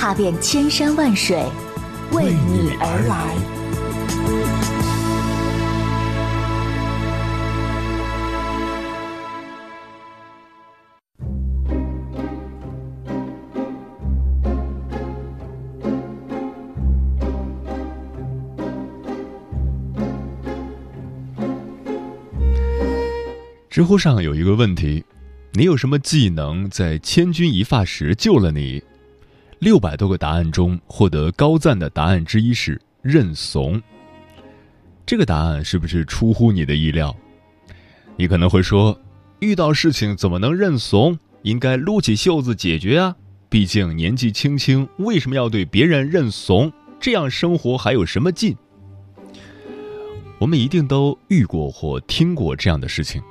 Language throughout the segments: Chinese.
踏遍千山万水，为你而来。知乎上有一个问题：你有什么技能在千钧一发时救了你？六百多个答案中，获得高赞的答案之一是认怂。这个答案是不是出乎你的意料？你可能会说，遇到事情怎么能认怂？应该撸起袖子解决啊！毕竟年纪轻轻，为什么要对别人认怂？这样生活还有什么劲？我们一定都遇过或听过这样的事情。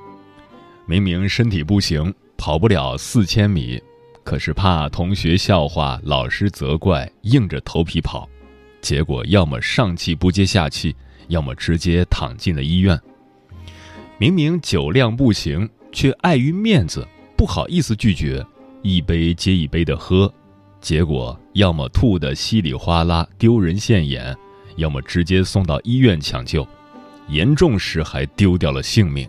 明明身体不行，跑不了四千米，可是怕同学笑话、老师责怪，硬着头皮跑，结果要么上气不接下气，要么直接躺进了医院。明明酒量不行，却碍于面子不好意思拒绝，一杯接一杯的喝，结果要么吐得稀里哗啦，丢人现眼，要么直接送到医院抢救，严重时还丢掉了性命。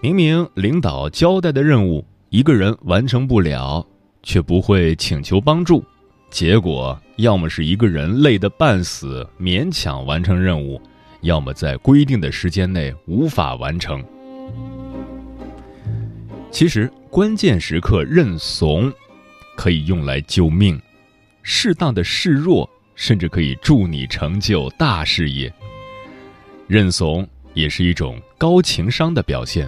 明明领导交代的任务，一个人完成不了，却不会请求帮助，结果要么是一个人累得半死，勉强完成任务，要么在规定的时间内无法完成。其实，关键时刻认怂，可以用来救命；适当的示弱，甚至可以助你成就大事业。认怂也是一种高情商的表现。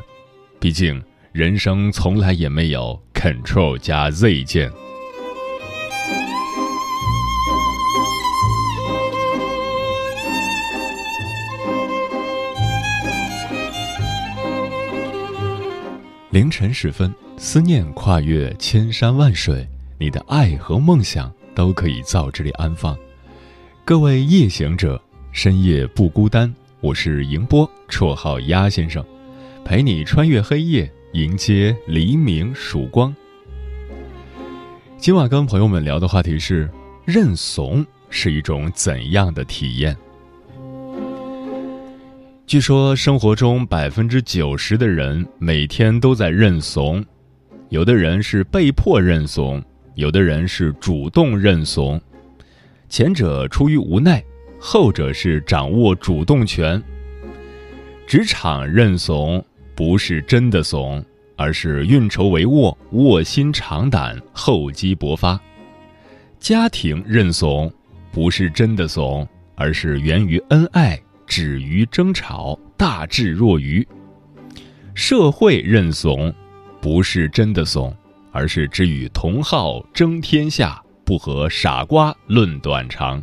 毕竟，人生从来也没有 Control 加 Z 键。凌晨时分，思念跨越千山万水，你的爱和梦想都可以在这里安放。各位夜行者，深夜不孤单。我是迎波，绰号鸭先生。陪你穿越黑夜，迎接黎明曙光。今晚跟朋友们聊的话题是：认怂是一种怎样的体验？据说生活中百分之九十的人每天都在认怂，有的人是被迫认怂，有的人是主动认怂。前者出于无奈，后者是掌握主动权。职场认怂。不是真的怂，而是运筹帷幄、卧薪尝胆、厚积薄发；家庭认怂，不是真的怂，而是源于恩爱、止于争吵、大智若愚；社会认怂，不是真的怂，而是只与同好争天下，不和傻瓜论短长。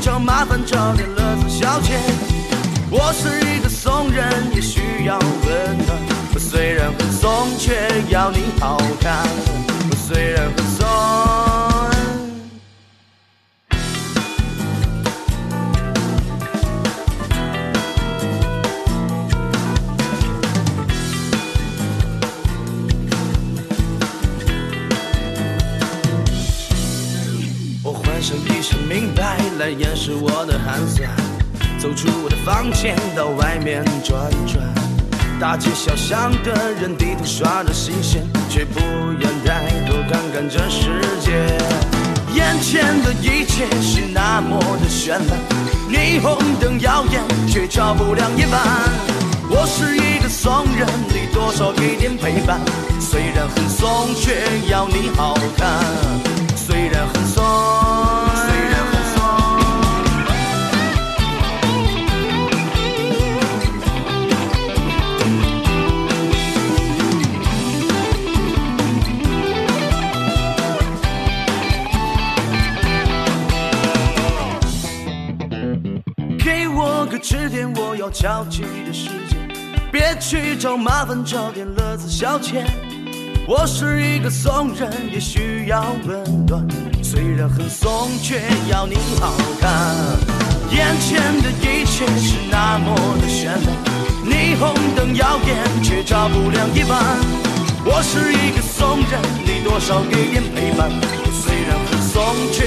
就麻烦找点乐子消遣我是一个怂人也需要温暖。我虽然很怂却要你好看。我虽然很怂来掩饰我的寒酸。走出我的房间，到外面转转。大街小巷的人低头刷着新鲜，却不愿抬头看看这世界。眼前的一切是那么的绚烂，霓虹灯耀眼，却照不亮夜晚。我是一个怂人，你多少给点陪伴。虽然很怂，却要你好看。虽然很怂。十点我要交际的时间，别去找麻烦，找点乐子消遣。我是一个怂人，也需要温暖。虽然很怂，却要你好看。眼前的一切是那么的绚烂，霓虹灯耀眼，却照不亮夜晚。我是一个怂人，你多少给点陪伴。虽然很怂，却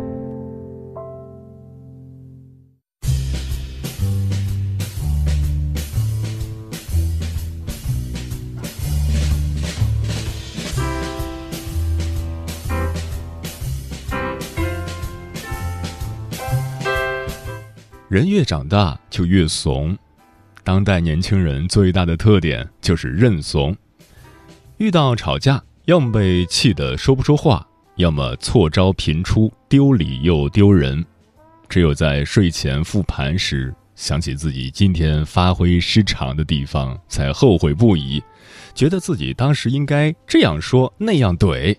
人越长大就越怂，当代年轻人最大的特点就是认怂。遇到吵架，要么被气得说不出话，要么错招频出，丢礼又丢人。只有在睡前复盘时，想起自己今天发挥失常的地方，才后悔不已，觉得自己当时应该这样说那样怼。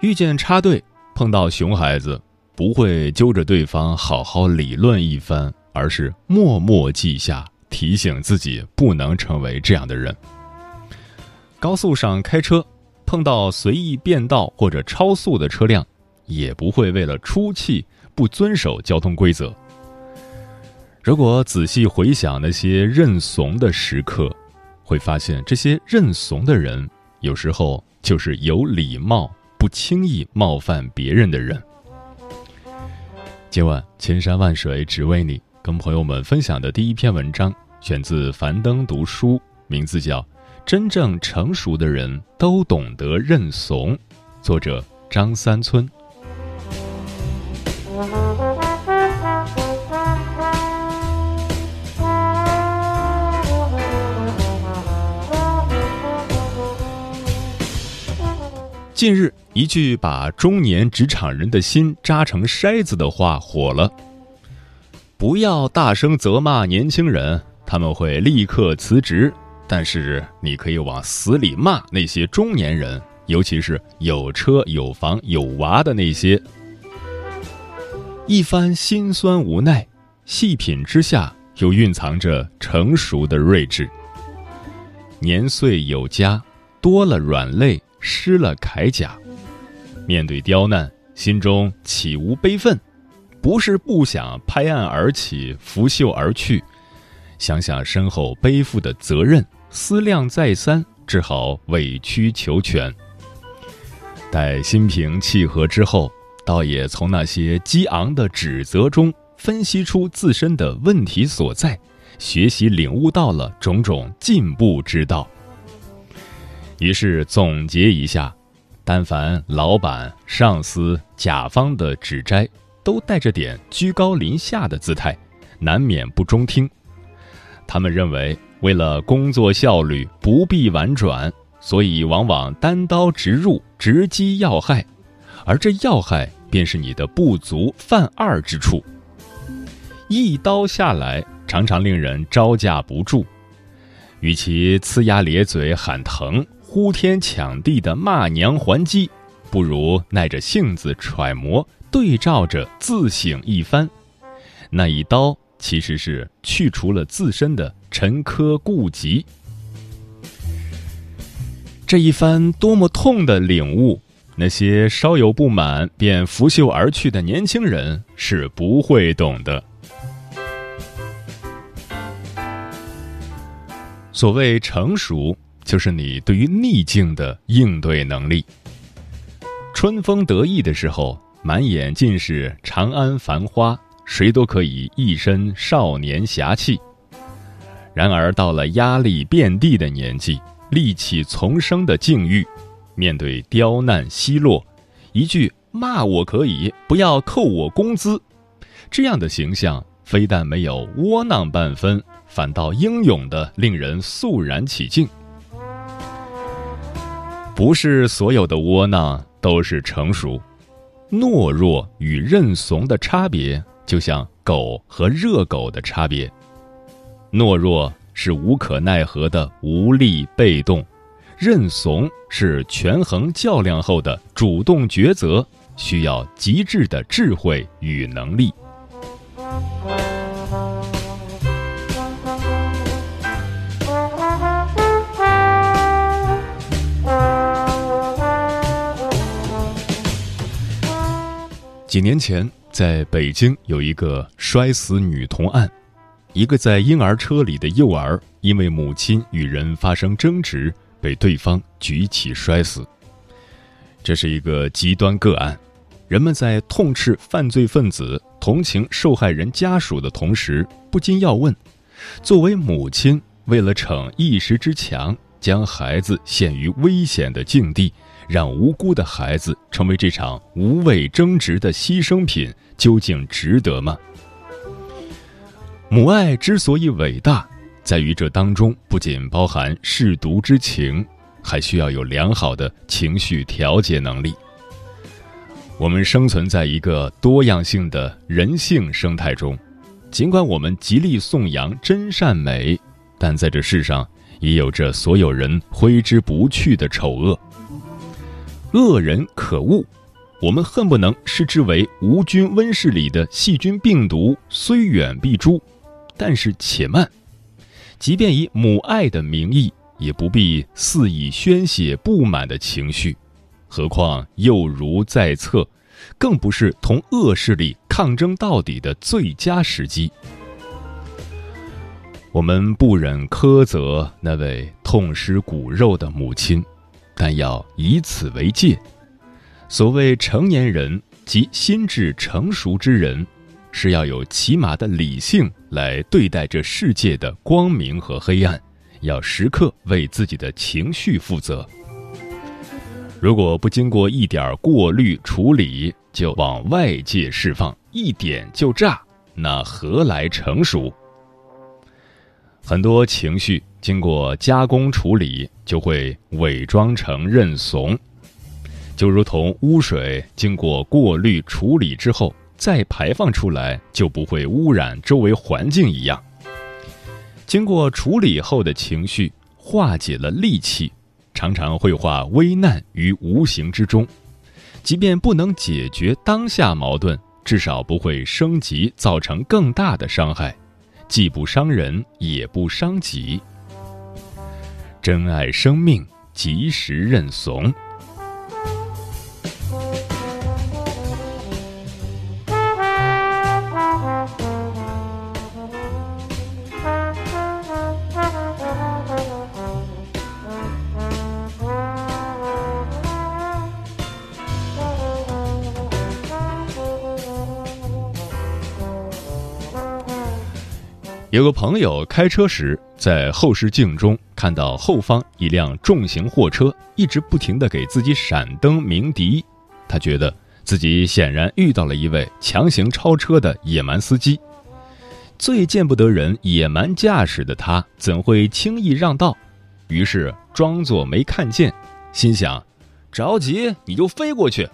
遇见插队，碰到熊孩子。不会揪着对方好好理论一番，而是默默记下，提醒自己不能成为这样的人。高速上开车，碰到随意变道或者超速的车辆，也不会为了出气不遵守交通规则。如果仔细回想那些认怂的时刻，会发现这些认怂的人，有时候就是有礼貌、不轻易冒犯别人的人。今晚千山万水只为你，跟朋友们分享的第一篇文章选自樊登读书，名字叫《真正成熟的人都懂得认怂》，作者张三村。近日，一句把中年职场人的心扎成筛子的话火了：“不要大声责骂年轻人，他们会立刻辞职；但是你可以往死里骂那些中年人，尤其是有车有房有娃的那些。”一番心酸无奈，细品之下又蕴藏着成熟的睿智。年岁有加，多了软肋，失了铠甲。面对刁难，心中岂无悲愤？不是不想拍案而起，拂袖而去，想想身后背负的责任，思量再三，只好委曲求全。待心平气和之后，倒也从那些激昂的指责中分析出自身的问题所在，学习领悟到了种种进步之道。于是总结一下，但凡老板、上司、甲方的指摘，都带着点居高临下的姿态，难免不中听。他们认为，为了工作效率，不必婉转。所以，往往单刀直入，直击要害，而这要害便是你的不足、犯二之处。一刀下来，常常令人招架不住。与其呲牙咧嘴喊疼、呼天抢地的骂娘还击，不如耐着性子揣摩、对照着自省一番。那一刀其实是去除了自身的沉疴痼疾。这一番多么痛的领悟，那些稍有不满便拂袖而去的年轻人是不会懂的。所谓成熟，就是你对于逆境的应对能力。春风得意的时候，满眼尽是长安繁花，谁都可以一身少年侠气；然而到了压力遍地的年纪，戾气丛生的境遇，面对刁难奚落，一句骂我可以，不要扣我工资，这样的形象非但没有窝囊半分，反倒英勇的令人肃然起敬。不是所有的窝囊都是成熟，懦弱与认怂的差别，就像狗和热狗的差别，懦弱。是无可奈何的无力被动，认怂是权衡较量后的主动抉择，需要极致的智慧与能力。几年前，在北京有一个摔死女童案。一个在婴儿车里的幼儿，因为母亲与人发生争执，被对方举起摔死。这是一个极端个案，人们在痛斥犯罪分子、同情受害人家属的同时，不禁要问：作为母亲，为了逞一时之强，将孩子陷于危险的境地，让无辜的孩子成为这场无谓争执的牺牲品，究竟值得吗？母爱之所以伟大，在于这当中不仅包含舐犊之情，还需要有良好的情绪调节能力。我们生存在一个多样性的人性生态中，尽管我们极力颂扬真善美，但在这世上也有着所有人挥之不去的丑恶。恶人可恶，我们恨不能视之为无菌温室里的细菌病毒，虽远必诛。但是且慢，即便以母爱的名义，也不必肆意宣泄不满的情绪，何况幼如在侧，更不是同恶势力抗争到底的最佳时机。我们不忍苛责那位痛失骨肉的母亲，但要以此为戒。所谓成年人及心智成熟之人。是要有起码的理性来对待这世界的光明和黑暗，要时刻为自己的情绪负责。如果不经过一点过滤处理就往外界释放，一点就炸，那何来成熟？很多情绪经过加工处理，就会伪装成认怂，就如同污水经过过滤处理之后。再排放出来就不会污染周围环境一样。经过处理后的情绪化解了戾气，常常会化危难于无形之中。即便不能解决当下矛盾，至少不会升级，造成更大的伤害，既不伤人，也不伤己。珍爱生命，及时认怂。有个朋友开车时，在后视镜中看到后方一辆重型货车一直不停地给自己闪灯鸣笛，他觉得自己显然遇到了一位强行超车的野蛮司机。最见不得人野蛮驾驶的他，怎会轻易让道？于是装作没看见，心想：着急你就飞过去。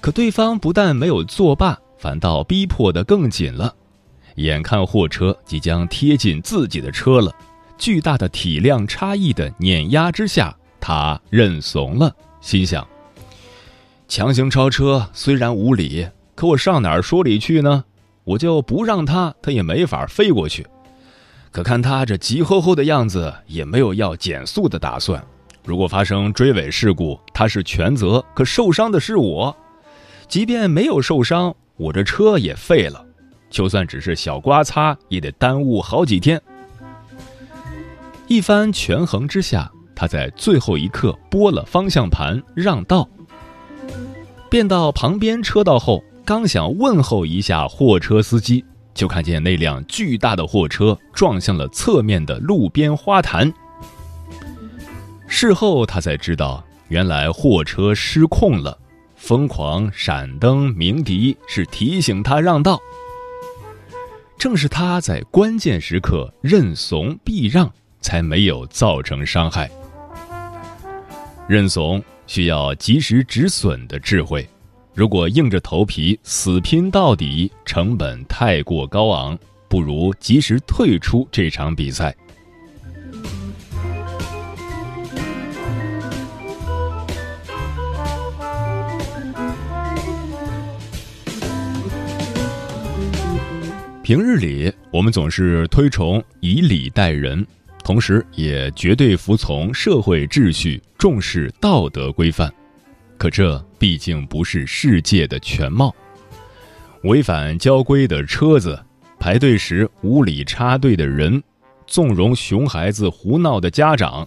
可对方不但没有作罢，反倒逼迫得更紧了。眼看货车即将贴近自己的车了，巨大的体量差异的碾压之下，他认怂了，心想：强行超车虽然无理，可我上哪儿说理去呢？我就不让他，他也没法飞过去。可看他这急吼吼的样子，也没有要减速的打算。如果发生追尾事故，他是全责，可受伤的是我。即便没有受伤，我这车也废了。就算只是小刮擦，也得耽误好几天。一番权衡之下，他在最后一刻拨了方向盘让道，变到旁边车道后，刚想问候一下货车司机，就看见那辆巨大的货车撞向了侧面的路边花坛。事后他才知道，原来货车失控了，疯狂闪灯鸣笛是提醒他让道。正是他在关键时刻认怂避让，才没有造成伤害。认怂需要及时止损的智慧，如果硬着头皮死拼到底，成本太过高昂，不如及时退出这场比赛。平日里，我们总是推崇以礼待人，同时也绝对服从社会秩序，重视道德规范。可这毕竟不是世界的全貌。违反交规的车子，排队时无理插队的人，纵容熊孩子胡闹的家长，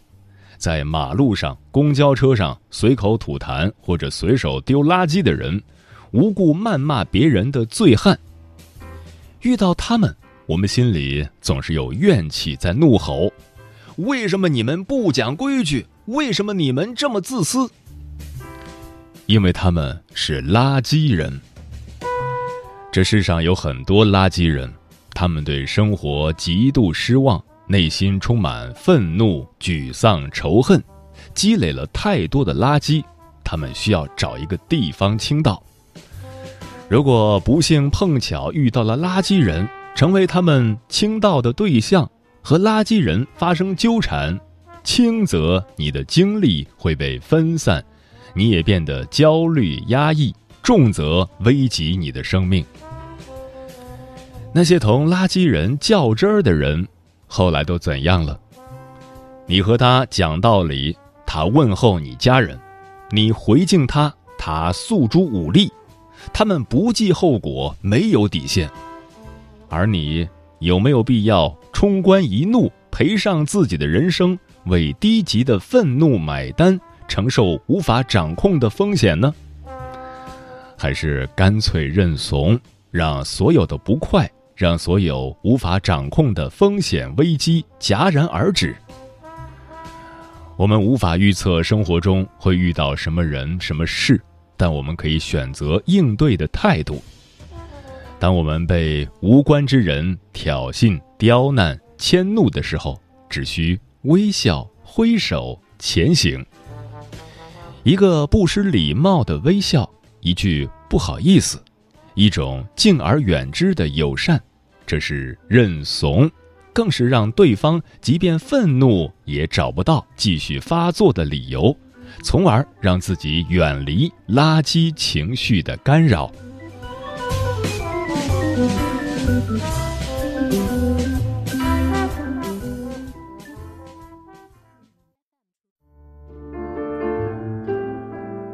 在马路上、公交车上随口吐痰或者随手丢垃圾的人，无故谩骂别人的醉汉。遇到他们，我们心里总是有怨气在怒吼：“为什么你们不讲规矩？为什么你们这么自私？”因为他们是垃圾人。这世上有很多垃圾人，他们对生活极度失望，内心充满愤怒、沮丧、仇恨，积累了太多的垃圾，他们需要找一个地方倾倒。如果不幸碰巧遇到了垃圾人，成为他们倾倒的对象，和垃圾人发生纠缠，轻则你的精力会被分散，你也变得焦虑压抑；重则危及你的生命。那些同垃圾人较真儿的人，后来都怎样了？你和他讲道理，他问候你家人；你回敬他，他诉诸武力。他们不计后果，没有底线，而你有没有必要冲冠一怒，赔上自己的人生，为低级的愤怒买单，承受无法掌控的风险呢？还是干脆认怂，让所有的不快，让所有无法掌控的风险危机戛然而止？我们无法预测生活中会遇到什么人、什么事。但我们可以选择应对的态度。当我们被无关之人挑衅、刁难、迁怒的时候，只需微笑、挥手前行。一个不失礼貌的微笑，一句不好意思，一种敬而远之的友善，这是认怂，更是让对方即便愤怒也找不到继续发作的理由。从而让自己远离垃圾情绪的干扰。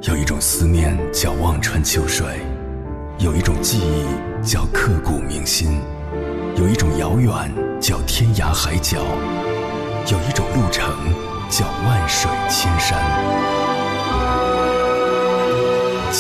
有一种思念叫望穿秋水，有一种记忆叫刻骨铭心，有一种遥远叫天涯海角，有一种路程叫万水千山。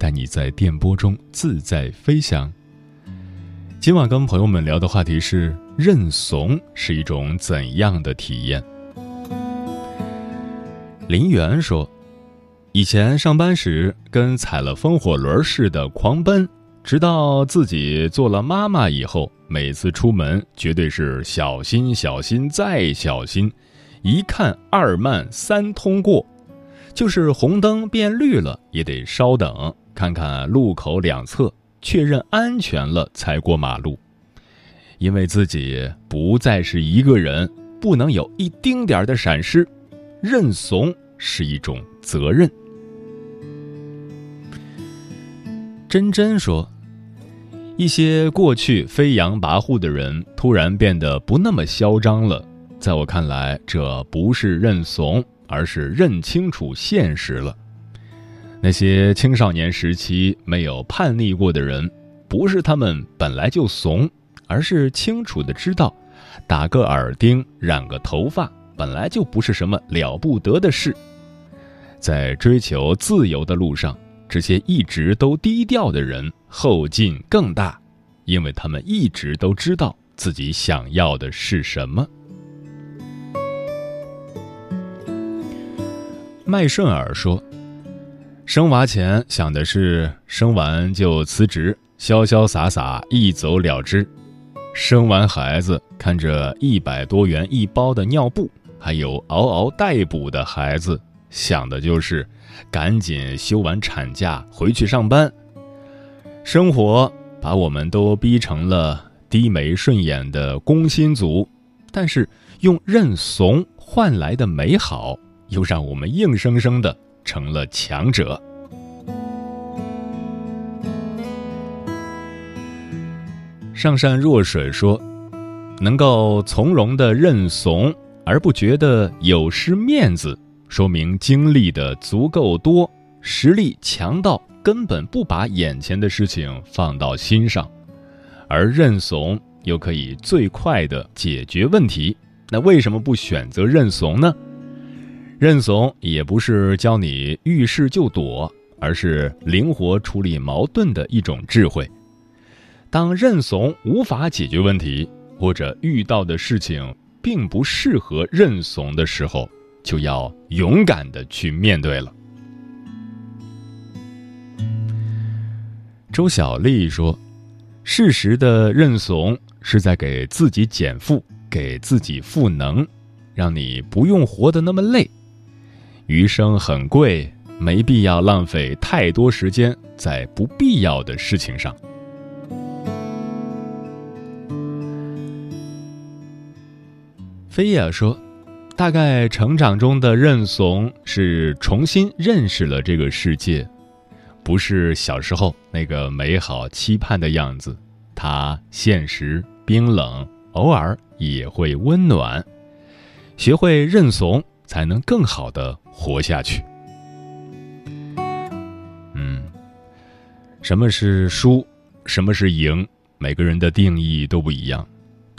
带你在电波中自在飞翔。今晚跟朋友们聊的话题是认怂是一种怎样的体验？林园说，以前上班时跟踩了风火轮似的狂奔。直到自己做了妈妈以后，每次出门绝对是小心、小心再小心，一看二慢三通过，就是红灯变绿了也得稍等，看看路口两侧，确认安全了才过马路。因为自己不再是一个人，不能有一丁点的闪失，认怂是一种责任。真真说：“一些过去飞扬跋扈的人，突然变得不那么嚣张了。在我看来，这不是认怂，而是认清楚现实了。那些青少年时期没有叛逆过的人，不是他们本来就怂，而是清楚的知道，打个耳钉、染个头发，本来就不是什么了不得的事。在追求自由的路上。”这些一直都低调的人后劲更大，因为他们一直都知道自己想要的是什么。麦顺尔说：“生娃前想的是生完就辞职，潇潇洒洒一走了之；生完孩子，看着一百多元一包的尿布，还有嗷嗷待哺的孩子，想的就是。”赶紧休完产假回去上班。生活把我们都逼成了低眉顺眼的工薪族，但是用认怂换来的美好，又让我们硬生生的成了强者。上善若水说：“能够从容的认怂，而不觉得有失面子。”说明经历的足够多，实力强到根本不把眼前的事情放到心上，而认怂又可以最快的解决问题。那为什么不选择认怂呢？认怂也不是教你遇事就躲，而是灵活处理矛盾的一种智慧。当认怂无法解决问题，或者遇到的事情并不适合认怂的时候。就要勇敢的去面对了。周小丽说：“适时的认怂是在给自己减负，给自己赋能，让你不用活得那么累。余生很贵，没必要浪费太多时间在不必要的事情上。”飞叶说。大概成长中的认怂是重新认识了这个世界，不是小时候那个美好期盼的样子。它现实冰冷，偶尔也会温暖。学会认怂，才能更好的活下去。嗯，什么是输，什么是赢，每个人的定义都不一样。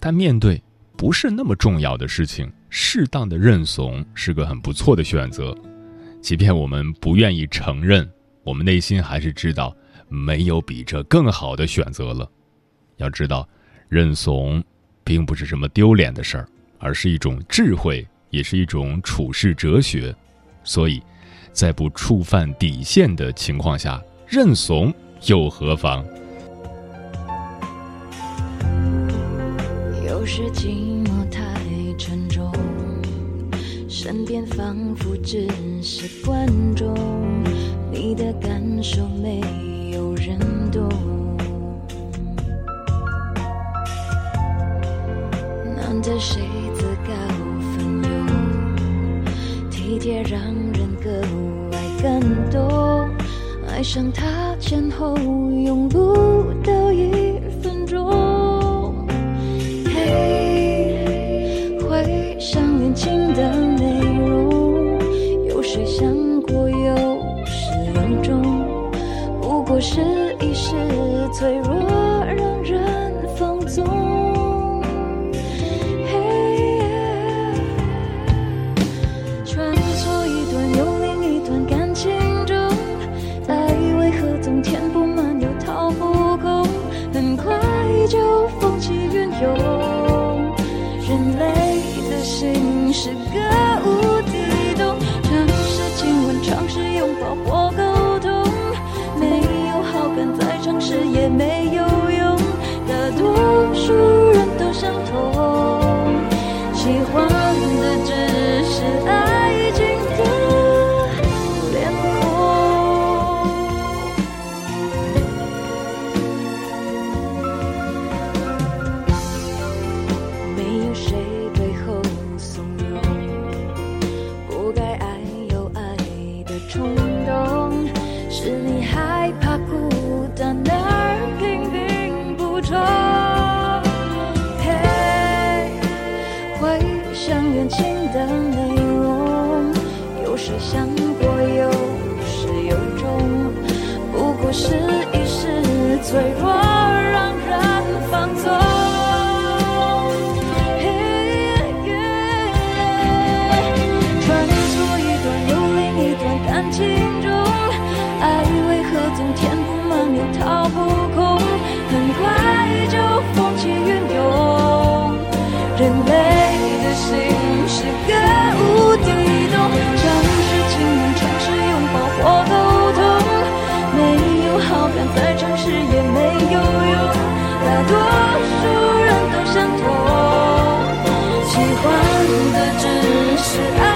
但面对不是那么重要的事情。适当的认怂是个很不错的选择，即便我们不愿意承认，我们内心还是知道没有比这更好的选择了。要知道，认怂并不是什么丢脸的事儿，而是一种智慧，也是一种处世哲学。所以，在不触犯底线的情况下，认怂又何妨？有时寂寞太沉重，身边仿佛只是观众，你的感受没有人懂。难得谁体贴让人格外感动。爱上他前后用不到一分钟。嘿，回想恋情的内容，有谁想过有始有终？不过是一时脆弱，是个无底洞，尝试亲吻，尝试拥抱或沟通，没有好感再尝试也没有用，大多数人都相同，脆弱，让人放纵。穿梭一段又另一段感情中，爱为何总填不满又掏不空？很快就风起云涌，人类的心 I